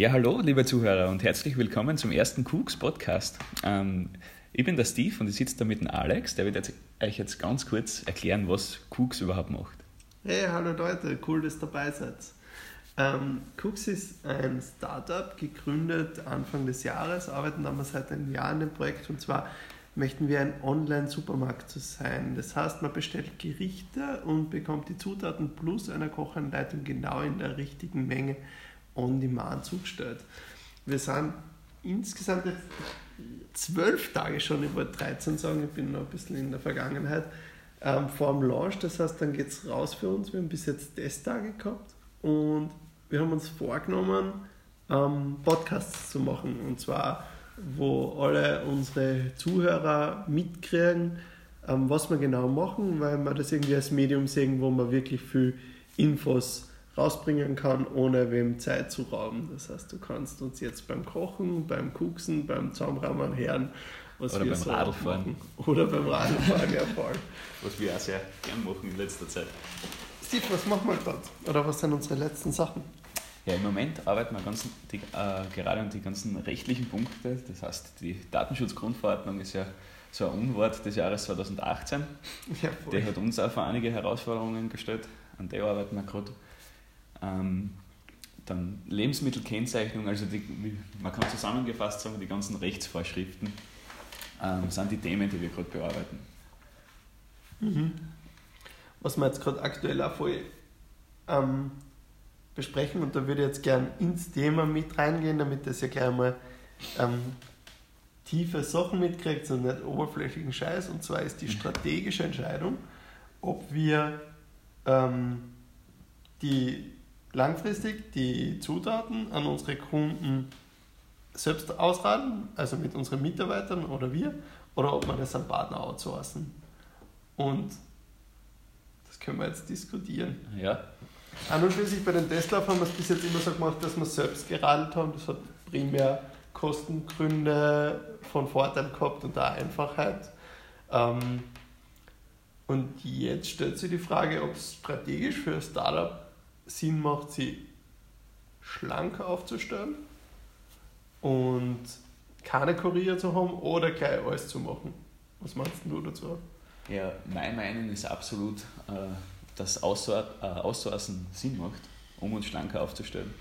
Ja, hallo, liebe Zuhörer und herzlich willkommen zum ersten Cooks Podcast. Ähm, ich bin der Steve und ich sitze da mit dem Alex, der wird jetzt, euch jetzt ganz kurz erklären, was Cooks überhaupt macht. Hey, hallo Leute, cool, dass ihr dabei seid. Ähm, Cooks ist ein Startup, gegründet Anfang des Jahres, arbeiten aber seit einem Jahr an dem Projekt und zwar möchten wir ein Online-Supermarkt sein. Das heißt, man bestellt Gerichte und bekommt die Zutaten plus einer Kochanleitung genau in der richtigen Menge on demand zugestellt. Wir sind insgesamt jetzt zwölf Tage schon, ich wollte 13 sagen, ich bin noch ein bisschen in der Vergangenheit, ähm, vor dem Launch. Das heißt, dann geht es raus für uns. Wir haben bis jetzt Testtage gehabt und wir haben uns vorgenommen, ähm, Podcasts zu machen. Und zwar, wo alle unsere Zuhörer mitkriegen, ähm, was wir genau machen, weil wir das irgendwie als Medium sehen, wo man wirklich viel Infos rausbringen kann, ohne wem Zeit zu rauben. Das heißt, du kannst uns jetzt beim Kochen, beim Kuchsen, beim Zaumrahmen hören, was Oder wir beim so Radlfahren. Machen. Oder beim Radlfahren, ja voll. Was wir auch sehr gern machen in letzter Zeit. Steve, was machen wir gerade? Oder was sind unsere letzten Sachen? Ja, im Moment arbeiten wir ganz, die, äh, gerade an die ganzen rechtlichen Punkte. Das heißt, die Datenschutzgrundverordnung ist ja so ein Unwort des Jahres 2018. Ja, voll. Der hat uns auch vor einige Herausforderungen gestellt. An der arbeiten wir gerade. Ähm, dann Lebensmittelkennzeichnung, also die, man kann zusammengefasst sagen, die ganzen Rechtsvorschriften ähm, sind die Themen, die wir gerade bearbeiten. Mhm. Was wir jetzt gerade aktuell auch voll ähm, besprechen und da würde ich jetzt gern ins Thema mit reingehen, damit das ja gleich mal ähm, tiefe Sachen mitkriegt und nicht oberflächlichen Scheiß. Und zwar ist die mhm. strategische Entscheidung, ob wir ähm, die langfristig die Zutaten an unsere Kunden selbst ausraten, also mit unseren Mitarbeitern oder wir, oder ob wir das an Partner outsourcen. Und das können wir jetzt diskutieren. Ja. An und schließlich bei den Tesla haben wir es bis jetzt immer so gemacht, dass wir es selbst geradelt haben. Das hat primär Kostengründe von Vorteil gehabt und da Einfachheit. Ähm, und jetzt stellt sich die Frage, ob es strategisch für ein Startup Sinn macht, sie schlanker aufzustellen und keine Kurier zu haben oder gleich alles zu machen. Was meinst du dazu? Ja, meine Meinung ist absolut, äh, dass äh, Sinn macht, um uns schlanker aufzustellen.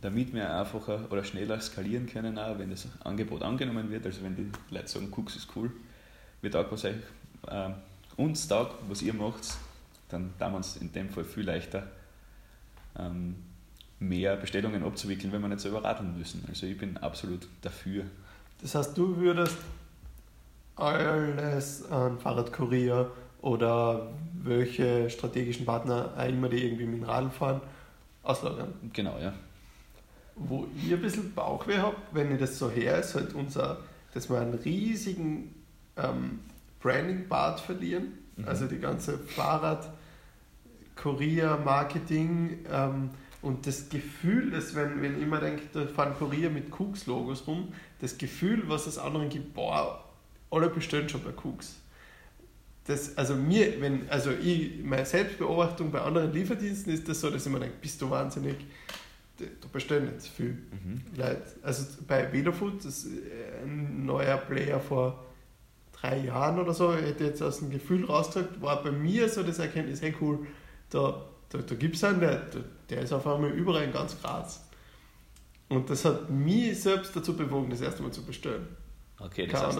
Damit wir einfacher oder schneller skalieren können, auch wenn das Angebot angenommen wird. Also wenn die Leute sagen, Cooks ist cool, wir taugt was euch äh, uns taugt, was ihr macht, dann tun wir uns in dem Fall viel leichter ähm, mehr Bestellungen abzuwickeln, wenn wir nicht selber radeln müssen. Also ich bin absolut dafür. Das heißt, du würdest alles an Fahrradkurier oder welche strategischen Partner auch immer die irgendwie mit dem Radl fahren, auslagern. Genau, ja. Wo ihr ein bisschen Bauchweh habt, wenn ich das so her ist, halt unser, dass wir einen riesigen ähm, Branding-Part verlieren. Mhm. Also die ganze Fahrrad- Kurier, Marketing ähm, und das Gefühl, dass wenn, wenn ich immer denke, da fahren Kurier mit Cooks-Logos rum, das Gefühl, was es anderen gibt, boah, alle bestellen schon bei Cooks. Das, also mir, wenn, also ich, meine Selbstbeobachtung bei anderen Lieferdiensten ist das so, dass ich mir denke, bist du wahnsinnig, du bestellst nicht viel mhm. Leute. Also bei Velofood, das ist ein neuer Player vor drei Jahren oder so, hätte jetzt aus dem Gefühl rausgedrückt, war bei mir so das Erkenntnis, hey cool, da, da, da gibt es einen, der, der ist auf einmal überall in ganz Graz. Und das hat mich selbst dazu bewogen, das erste Mal zu bestellen. Okay, das heißt,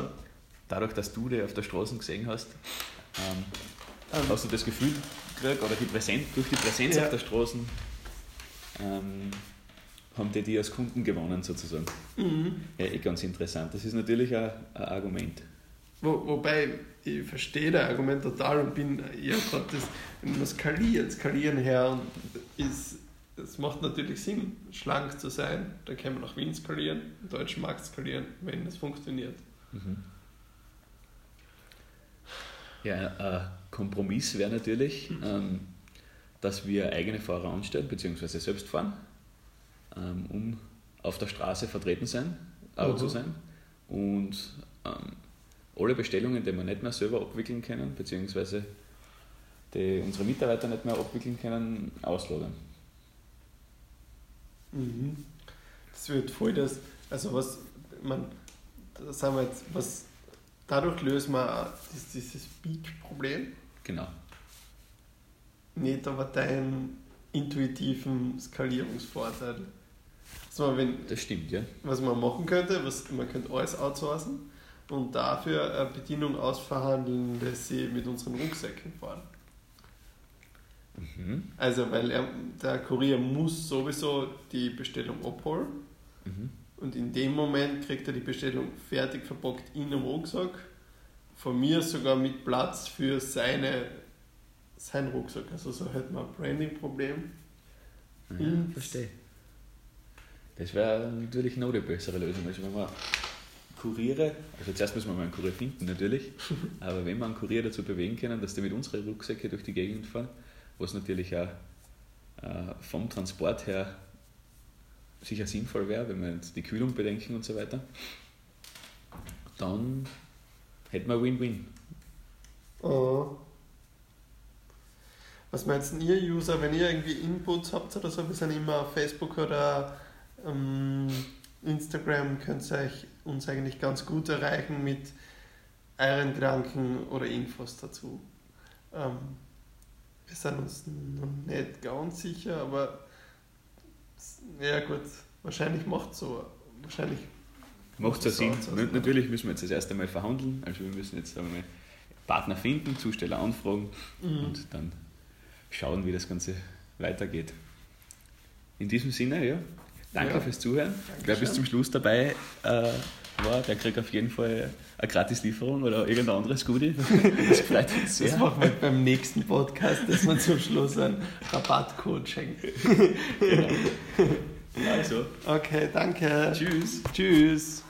dadurch, dass du die auf der Straße gesehen hast, ähm, ähm, hast du das Gefühl gekriegt, oder die Präsenz, durch die Präsenz ja. auf der Straße ähm, haben die die als Kunden gewonnen sozusagen. Mhm. Ja, eh ganz interessant. Das ist natürlich ein, ein Argument. Wo, wobei, ich verstehe das Argument total und bin eher gerade das, man skaliert, skalieren her und ist, es macht natürlich Sinn, schlank zu sein. Dann kann man nach Wien skalieren, im deutschen Markt skalieren, wenn es funktioniert. Mhm. Ja, ein Kompromiss wäre natürlich, mhm. ähm, dass wir eigene Fahrer anstellen, beziehungsweise selbst fahren, ähm, um auf der Straße vertreten sein, mhm. zu sein und ähm, alle Bestellungen, die wir nicht mehr selber abwickeln können, beziehungsweise die unsere Mitarbeiter nicht mehr abwickeln können, auslagern. Mhm. Das wird voll das, also was, man, da sagen wir jetzt, was, dadurch lösen wir auch dieses, dieses Peak-Problem, Genau. nicht aber deinen intuitiven Skalierungsvorteil. Also wenn, Das stimmt, ja. was man machen könnte, was, man könnte alles outsourcen und dafür eine Bedienung ausverhandeln, dass sie mit unseren Rucksäcken fahren. Mhm. Also, weil er, der Kurier muss sowieso die Bestellung abholen Mhm. und in dem Moment kriegt er die Bestellung fertig verpackt in einem Rucksack. Von mir sogar mit Platz für seine, seinen Rucksack. Also so hätten wir ein Branding-Problem. Ja, verstehe. Das wäre natürlich noch die bessere Lösung. Also wenn man Kuriere, also zuerst müssen wir mal einen Kurier finden natürlich, aber wenn wir einen Kurier dazu bewegen können, dass die mit unseren Rucksäcke durch die Gegend fahren, was natürlich auch äh, vom Transport her sicher sinnvoll wäre, wenn wir jetzt die Kühlung bedenken und so weiter, dann hätten wir Win-Win. Oh. Was meint denn ihr User, wenn ihr irgendwie Inputs habt oder so, wir sind immer auf Facebook oder ähm, Instagram, könnt ihr euch uns eigentlich ganz gut erreichen mit euren Gedanken oder Infos dazu. Ähm, wir sind uns noch nicht ganz sicher, aber ja gut, wahrscheinlich macht so. Wahrscheinlich Macht es Sinn. Natürlich müssen wir jetzt das erste Mal verhandeln, also wir müssen jetzt einmal Partner finden, Zusteller anfragen Mhm. und dann schauen, wie das Ganze weitergeht. In diesem Sinne, ja, danke Ja. fürs Zuhören. Wer bis Dankeschön. zum Schluss dabei äh, war, der kriegt auf jeden Fall eine Gratislieferung oder irgendein anderes Goodie. Das freut uns Das sehr. machen wir beim nächsten Podcast, dass man zum Schluss einen Rabattcode schenkt. Also, Okay, danke. tschüss. Tschüss.